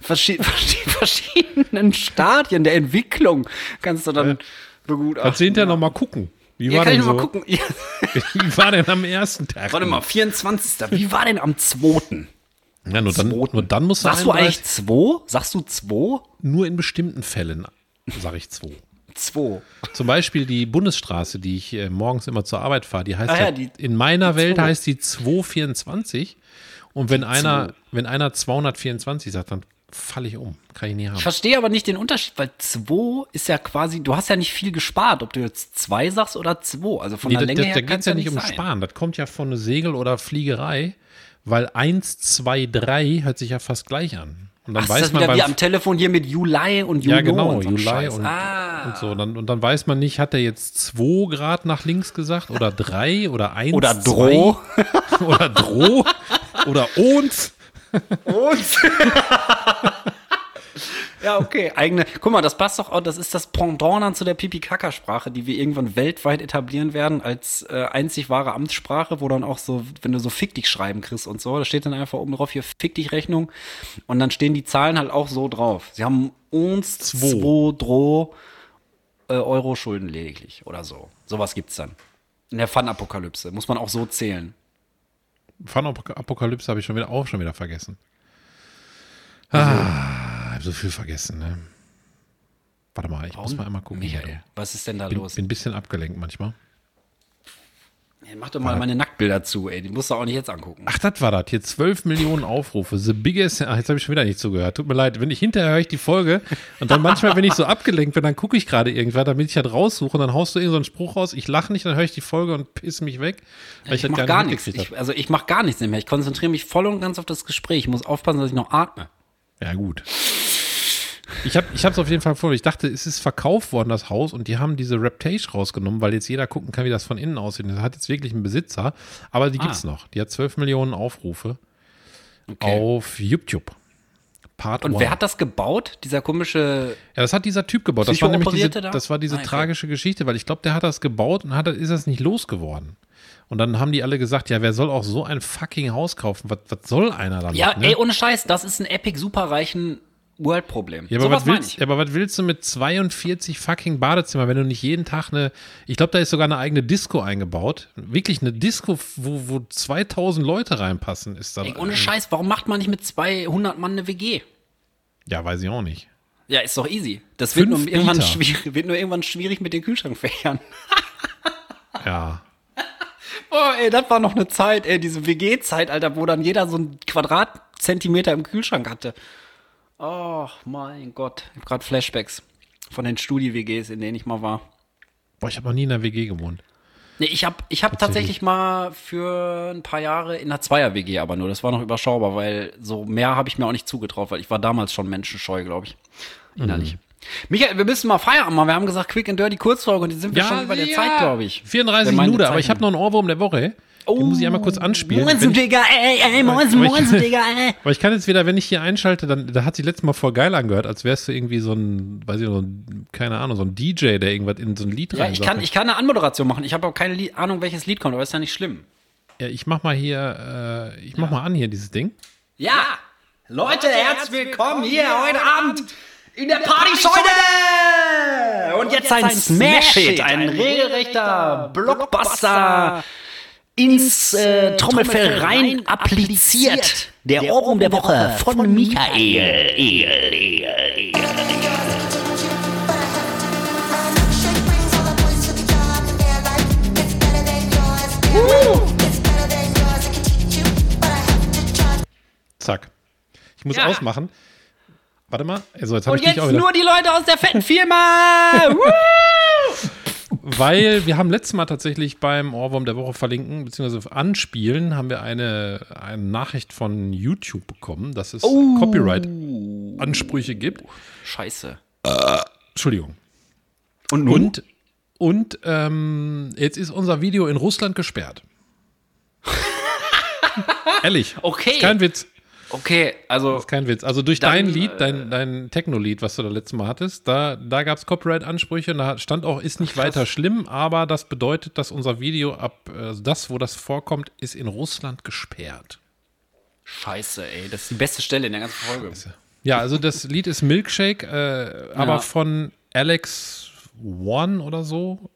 verschi verschi verschiedenen Stadien der Entwicklung kannst du dann begutachten. Kannst du hinterher noch mal gucken. Wie Ja, war kann denn ich so? mal gucken. Ja. *laughs* Wie war denn am ersten Tag? Warte mal, 24. Wie war denn am 2.? Ja, nur dann, Zweiten. nur dann musst du Sagst du 31 eigentlich 2? Sagst du 2? nur in bestimmten Fällen, sage ich zwei. 2. Zum Beispiel die Bundesstraße, die ich äh, morgens immer zur Arbeit fahre, die heißt Ah ja, die- in meiner Welt zwei. heißt die 224. Und wenn einer, wenn einer 224 sagt, dann falle ich um. Kann ich nie haben. Ich verstehe aber nicht den Unterschied, weil 2 ist ja quasi, du hast ja nicht viel gespart, ob du jetzt 2 sagst oder 2. Also von Nee, der da, Länge da, her da geht es ja nicht um sein. Sparen. Das kommt ja von Segel oder Fliegerei, weil 1, 2, 3 hört sich ja fast gleich an. Und dann Ach, ist weiß das man wieder wie am Telefon hier mit Juli und Juno Ja, genau, und so Juli und, ah. und so. Dann, und dann weiß man nicht, hat er jetzt 2 Grad nach links gesagt oder 3 oder 1, Oder Droh. *laughs* oder Droh oder uns. *laughs* Ja, okay. Eigene. Guck mal, das passt doch auch, das ist das Pendant dann zu der Pipi-Kaka-Sprache, die wir irgendwann weltweit etablieren werden als äh, einzig wahre Amtssprache, wo dann auch so, wenn du so Fick dich schreiben kriegst und so, da steht dann einfach oben drauf hier Fick dich Rechnung und dann stehen die Zahlen halt auch so drauf. Sie haben uns Zwo. zwei Dro äh, Euro Schulden lediglich oder so. Sowas gibt's dann. In der Fun-Apokalypse muss man auch so zählen. Fun Apokalypse habe ich schon wieder auch schon wieder vergessen. Ah, ich habe so viel vergessen, ne? Warte mal, ich muss mal einmal gucken. hier, Michael, was ist denn da bin, los? bin ein bisschen abgelenkt manchmal. Ey, mach doch mal meine Nacktbilder zu, ey. Die musst du auch nicht jetzt angucken. Ach, das war das. Hier 12 Millionen Aufrufe. The biggest. Ach, jetzt habe ich schon wieder nicht zugehört. Tut mir leid. Wenn ich hinterher höre ich die Folge und dann manchmal, wenn ich so abgelenkt bin, dann gucke ich gerade irgendwas, damit ich das raussuche und dann haust du irgend so Spruch raus. Ich lache nicht, dann höre ich die Folge und piss mich weg. Weil Ich, das mach gar nicht nichts. Ich, also ich mach gar nichts mehr. Ich konzentriere mich voll und ganz auf das Gespräch. Ich muss aufpassen, dass ich noch atme. Ja, gut. Ich habe es auf jeden Fall vor. Ich dachte, es ist verkauft worden, das Haus, und die haben diese Reptage rausgenommen, weil jetzt jeder gucken kann, wie das von innen aussieht. Das hat jetzt wirklich einen Besitzer, aber die gibt's Ah. noch. Die hat 12 Millionen Aufrufe Okay. auf YouTube. Part Und one. wer hat das gebaut? Dieser komische. Ja, das hat dieser Typ gebaut. Das war nämlich diese, da? das war diese Ah, okay. tragische Geschichte, weil ich glaube, der hat das gebaut und hat, ist das nicht losgeworden. Und dann haben die alle gesagt, ja, wer soll auch so ein fucking Haus kaufen? Was, was soll einer damit? Ja, ne? ey, ohne Scheiß, das ist ein Epic superreichen World-Problem. ja, aber, Sowas was willst, aber was willst du mit 42 fucking Badezimmer, wenn du nicht jeden Tag eine, ich glaube, da ist sogar eine eigene Disco eingebaut. Wirklich eine Disco, wo, wo 2000 Leute reinpassen, ist da. Ey, ohne Scheiß, warum macht man nicht mit 200 Mann eine WG? Ja, weiß ich auch nicht. Ja, ist doch easy. Das wird nur, irgendwann Liter. schwierig, wird nur irgendwann schwierig mit den Kühlschrankfächern. *laughs* Ja. Oh, ey, das war noch eine Zeit, ey, diese WG-Zeit, Alter, wo dann jeder so einen Quadratzentimeter im Kühlschrank hatte. Oh mein Gott, ich habe gerade Flashbacks von den Studi-WGs, in denen ich mal war. Boah, ich habe noch nie in einer WG gewohnt. Nee, ich habe ich hab tatsächlich mal für ein paar Jahre in einer Zweier-WG, aber nur. Das war noch überschaubar, weil so mehr habe ich mir auch nicht zugetraut, weil ich war damals schon menschenscheu, glaube ich. Innerlich. Mhm. Michael, wir müssen mal Feierabend machen. Wir haben gesagt, Quick and Dirty Kurzfolge und jetzt sind wir ja, schon über der ja. Zeit, glaube ich. 34 Minuten, aber ich habe noch einen Ohrwurm der Woche. Oh, Den muss ich einmal kurz anspielen. Moinsen, Digga, ey, ey, moinsen, moinsen, Digga, ey. *laughs* Aber ich kann jetzt wieder, wenn ich hier einschalte, dann, da hat sich letztes Mal voll geil angehört, als wärst du irgendwie so ein, weiß ich noch, keine Ahnung, so ein DJ, der irgendwas in so ein Lied ja, rein ich kann, ich kann eine Anmoderation machen. Ich habe auch keine Lied, Ahnung, welches Lied kommt, aber ist ja nicht schlimm. Ja, ich mach mal hier, äh, ich mach ja. mal an hier dieses Ding. Ja, Leute, herzlich willkommen hier heute Abend in der Partyscheune! Und jetzt ein Smash-Hit, ein regelrechter Blockbuster ins äh, Trommelfell rein appliziert. Der Ohrwurm der Woche von Michael. Zack. Ich muss ja. ausmachen. Warte mal. Also jetzt Und ich jetzt auch nur die Leute aus der fetten Firma. *laughs* Weil wir haben letztes Mal tatsächlich beim Ohrwurm der Woche verlinken, beziehungsweise anspielen, haben wir eine, eine Nachricht von YouTube bekommen, dass es oh. Copyright-Ansprüche gibt. Scheiße. Äh, Entschuldigung. Und nun? Und, und ähm, jetzt ist unser Video in Russland gesperrt. *laughs* Ehrlich. Okay. Kein Witz. Okay, also. Das ist kein Witz. Also durch dann, dein Lied, dein, dein Techno-Lied, was du da letztes Mal hattest, da, da gab es Copyright-Ansprüche und da stand auch, ist nicht weiter schlimm, aber das bedeutet, dass unser Video ab also das, wo das vorkommt, ist in Russland gesperrt. Scheiße, ey. Das ist die beste Stelle in der ganzen Folge. Scheiße. Ja, also das *laughs* Lied ist Milkshake, äh, aber ja. von Alex One oder so.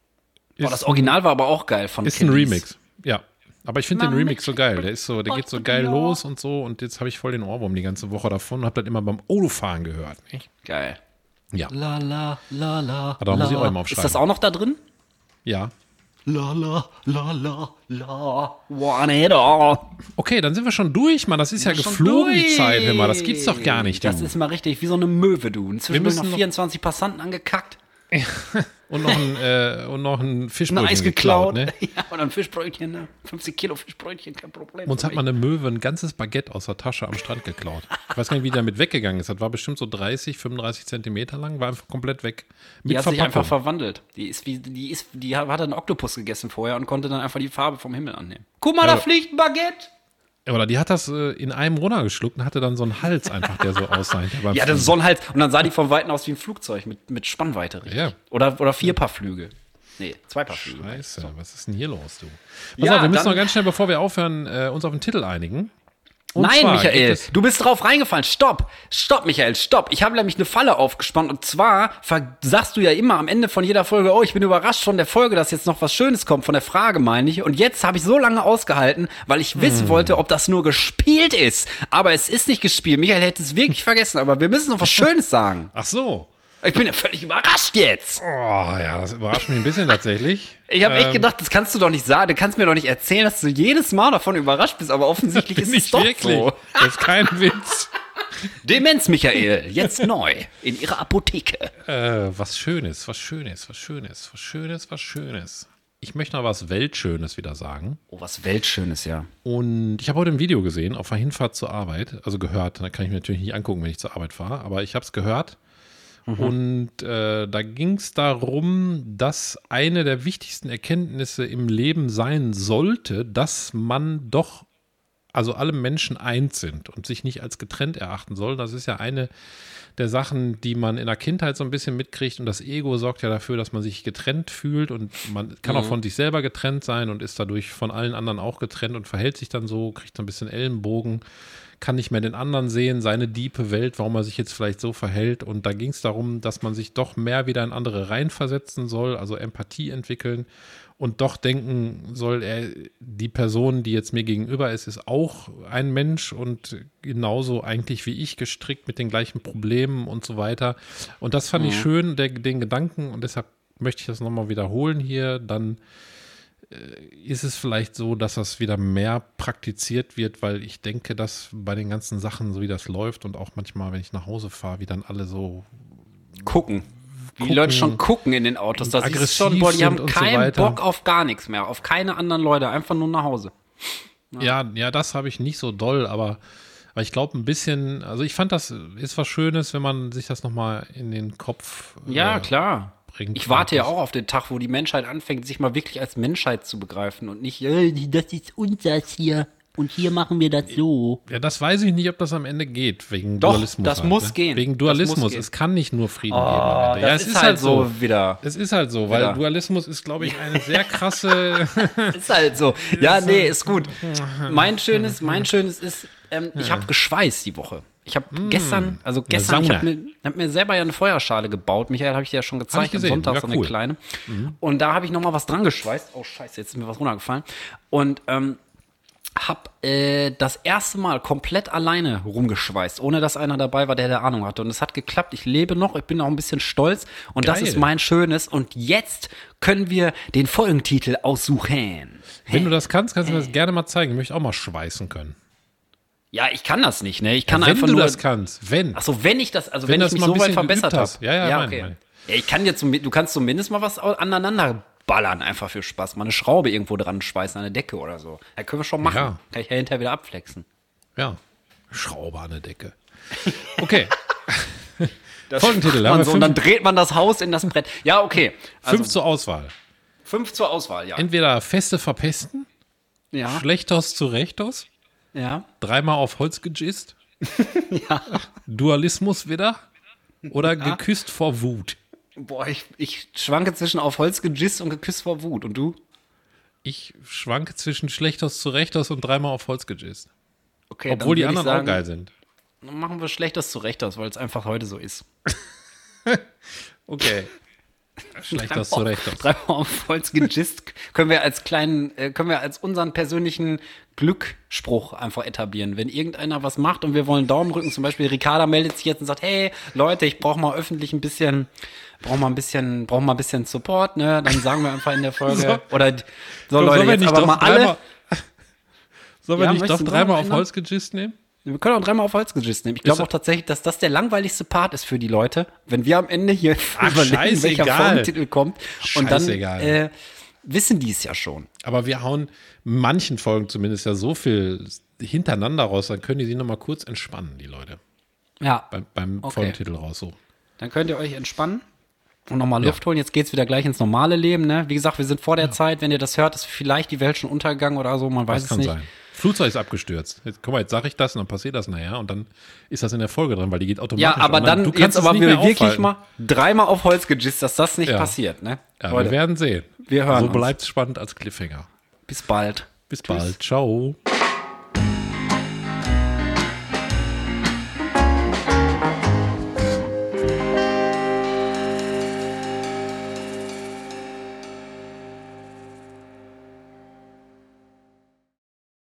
Boah, das Original war aber auch geil von Ist Kiddies. ein Remix, ja. Aber ich finde den Remix so geil. Der ist so, der geht so geil los und so. Und jetzt habe ich voll den Ohrwurm die ganze Woche davon und habe das immer beim Autofahren gehört. Nicht? Geil. Ja. La la la la. Da muss ich auch immer aufschreiben. Ist das auch noch da drin? Ja. La la la la la. Want it all. Okay, dann sind wir schon durch, Mann. Das ist ja geflogen, die Zeit immer. Das gibt's doch gar nicht. Das du. ist mal richtig wie so eine Möwe, du. Inzwischen wir noch 24 Passanten angekackt. *laughs* und noch ein, äh, und noch ein Fischbrötchen ein Eis geklaut. geklaut ne? *laughs* Ja, und ein Fischbrötchen, ne? 50 Kilo Fischbrötchen, kein Problem. Uns hat mal eine Möwe ein ganzes Baguette aus der Tasche am Strand geklaut. Ich weiß gar nicht, wie der mit weggegangen ist. Das war bestimmt so 30, 35 Zentimeter lang, war einfach komplett weg. Mit die hat Verpackung. sich einfach verwandelt. Die ist wie, die ist, die hat einen Oktopus gegessen vorher und konnte dann einfach die Farbe vom Himmel annehmen. Guck mal, ja. da fliegt ein Baguette. Oder die hat das äh, in einem runtergeschluckt und hatte dann so einen Hals einfach, der so *laughs* aussah. ja, das ist so ein Hals. Und dann sah die vom Weiten aus wie ein Flugzeug mit, mit Spannweite. Richtig. Ja. Oder, oder vier Paar Flüge. Nee, zwei Paar Flüge. Scheiße, so. was ist denn hier los, du? Pass ja, auf, wir müssen noch ganz schnell, bevor wir aufhören, äh, uns auf den Titel einigen. Und Nein, Michael, du bist drauf reingefallen. Stopp, stopp, Michael, stopp. Ich habe nämlich eine Falle aufgespannt und zwar sagst du ja immer am Ende von jeder Folge, oh, ich bin überrascht von der Folge, dass jetzt noch was Schönes kommt, von der Frage meine ich. Und jetzt habe ich so lange ausgehalten, weil ich wissen hm. wollte, ob das nur gespielt ist. Aber es ist nicht gespielt. Michael hätte es wirklich vergessen, aber wir müssen noch was *laughs* Schönes sagen. Ach so. Ich bin ja völlig überrascht jetzt. Oh ja, das überrascht mich ein bisschen tatsächlich. Ich habe ähm, echt gedacht, das kannst du doch nicht sagen. Du kannst mir doch nicht erzählen, dass du jedes Mal davon überrascht bist, aber offensichtlich *laughs* ist es doch wirklich. so. Das ist kein *laughs* Witz. Demenz, Michael, jetzt neu in ihrer Apotheke. Äh, was Schönes, was Schönes, was Schönes, was Schönes, was Schönes. Ich möchte noch was Weltschönes wieder sagen. Oh, was Weltschönes, ja. Und ich habe heute ein Video gesehen auf der Hinfahrt zur Arbeit, also gehört. Da kann ich mir natürlich nicht angucken, wenn ich zur Arbeit fahre, aber ich habe es gehört Mhm. Und äh, da ging es darum, dass eine der wichtigsten Erkenntnisse im Leben sein sollte, dass man doch, also alle Menschen eins sind und sich nicht als getrennt erachten soll. Das ist ja eine der Sachen, die man in der Kindheit so ein bisschen mitkriegt. Und das Ego sorgt ja dafür, dass man sich getrennt fühlt und man kann mhm. auch von sich selber getrennt sein und ist dadurch von allen anderen auch getrennt und verhält sich dann so, kriegt so ein bisschen Ellenbogen kann nicht mehr den anderen sehen, seine diepe Welt, warum er sich jetzt vielleicht so verhält. Und da ging es darum, dass man sich doch mehr wieder in andere reinversetzen soll, also Empathie entwickeln und doch denken soll, er, die Person, die jetzt mir gegenüber ist, ist auch ein Mensch und genauso eigentlich wie ich gestrickt mit den gleichen Problemen und so weiter. Und das fand mhm. ich schön, der, den Gedanken, und deshalb möchte ich das nochmal wiederholen hier, dann ist es vielleicht so, dass das wieder mehr praktiziert wird, weil ich denke, dass bei den ganzen Sachen, so wie das läuft und auch manchmal, wenn ich nach Hause fahre, wie dann alle so Gucken. Die Leute schon gucken in den Autos. Das ist schon, boah, die haben so keinen weiter. Bock auf gar nichts mehr. Auf keine anderen Leute. Einfach nur nach Hause. Ja, ja, das habe ich nicht so doll, aber, aber ich glaube ein bisschen, also ich fand das ist was Schönes, wenn man sich das nochmal in den Kopf Ja, äh, klar. Bringt. Ich warte ja auch auf den Tag, wo die Menschheit anfängt, sich mal wirklich als Menschheit zu begreifen und nicht, äh, das ist unseres hier und hier machen wir das so. Ja, das weiß ich nicht, ob das am Ende geht, wegen Doch, Dualismus. das halt, muss ne? gehen. Wegen Dualismus. Es kann nicht nur Frieden Oh, geben. am Ende. Ja, es ist, halt so wieder. Es ist halt so, weil Wieder. Dualismus ist, glaube ich, eine sehr *laughs* krasse. *laughs* Ist halt so. Ja, nee, ist gut. Mein schönes, mein schönes ist, ähm, ich habe geschweißt die Woche. Ich habe gestern, also gestern, ich habe mir, hab mir selber ja eine Feuerschale gebaut. Michael, habe ich dir ja schon gezeigt, am Sonntag Ja, so eine cool. kleine. Und da habe ich noch mal was dran geschweißt. Oh scheiße, jetzt ist mir was runtergefallen. Und ähm, hab äh, das erste Mal komplett alleine rumgeschweißt, ohne dass einer dabei war, der der Ahnung hatte. Und es hat geklappt. Ich lebe noch, ich bin auch ein bisschen stolz. Und das Geil. ist mein Schönes. Und jetzt können wir den Folgentitel aussuchen. Wenn du das kannst, kannst du mir das gerne mal zeigen. Ich möchte auch mal schweißen können. Ja, ich kann das nicht, ne? Ich kann wenn einfach du nur. das kannst, wenn. Achso, wenn ich das, also Wenn wenn, das ich mich so weit bisschen verbessert habe. Ja, ja, mein, okay. mein. Ja, ich kann jetzt, du kannst zumindest mal was aneinander ballern, einfach für Spaß. Mal eine Schraube irgendwo dran schweißen, an eine Decke oder so. Ja, können wir schon machen. Ja. Kann ich ja hinterher wieder abflexen. Ja. Schraube an der Decke. Okay. *laughs* Das Folgentitel, haben wir so, und dann dreht man das Haus in das Brett. Ja, okay. Also Fünf zur Auswahl. fünf zur Auswahl, ja. Entweder feste verpesten, Ja, schlechtos zu rechtos, ja. dreimal auf Holz gejist, *laughs* Dualismus wieder oder geküsst vor Wut. Boah, ich, ich schwanke zwischen auf Holz gejist und geküsst vor Wut. Und du? Ich schwanke zwischen schlechtos zu rechtos und dreimal auf Holz gejist. Okay, Obwohl die anderen sagen, auch geil sind. Dann machen wir Schlechtes zu Rechtes, weil es einfach heute so ist. *laughs* Okay. Schlechtos zu rechtos. Dreimal auf Holz gejist können wir als kleinen, äh, können wir als unseren persönlichen Glückspruch einfach etablieren. Wenn irgendeiner was macht und wir wollen Daumen drücken, zum Beispiel Ricarda meldet sich jetzt und sagt, hey Leute, ich brauche mal öffentlich ein bisschen, brauche mal ein bisschen, brauche mal ein bisschen Support, ne? Dann sagen wir einfach in der Folge So. oder so Sollen Leute, wir jetzt nicht aber doch mal alle. dreimal- *laughs* Sollen wir nicht doch dreimal auf? Holz gejist nehmen? Wir können auch dreimal auf Holz gejist nehmen. Ich glaube auch tatsächlich, dass das der langweiligste Part ist für die Leute, wenn wir am Ende hier *laughs* Ach, überlegen, welcher. Folgentitel kommt. Und dann Scheißegal. äh, wissen die es ja schon. Aber wir hauen manchen Folgen zumindest ja so viel hintereinander raus, dann können die sich nochmal kurz entspannen, die Leute. Ja. Beim, beim Okay. Folgentitel raussuchen. Dann könnt ihr euch entspannen und nochmal Luft holen. Jetzt geht's wieder gleich ins normale Leben. Ne? Wie gesagt, wir sind vor der Zeit. Wenn ihr das hört, ist vielleicht die Welt schon untergegangen oder so. Man weiß Das es nicht. sein. Flugzeug ist abgestürzt. Jetzt, guck mal, jetzt sage ich das und dann passiert das nachher und dann ist das in der Folge drin, weil die geht automatisch. Ja, aber online. dann Du jetzt kannst es aber wir wirklich aufhalten. mal dreimal auf Holz gejist, dass das nicht Ja. passiert. Ne? Ja, Leute, wir werden sehen. wir hören So bleibt spannend als Cliffhanger. bis bald. Bis bald. Ciao.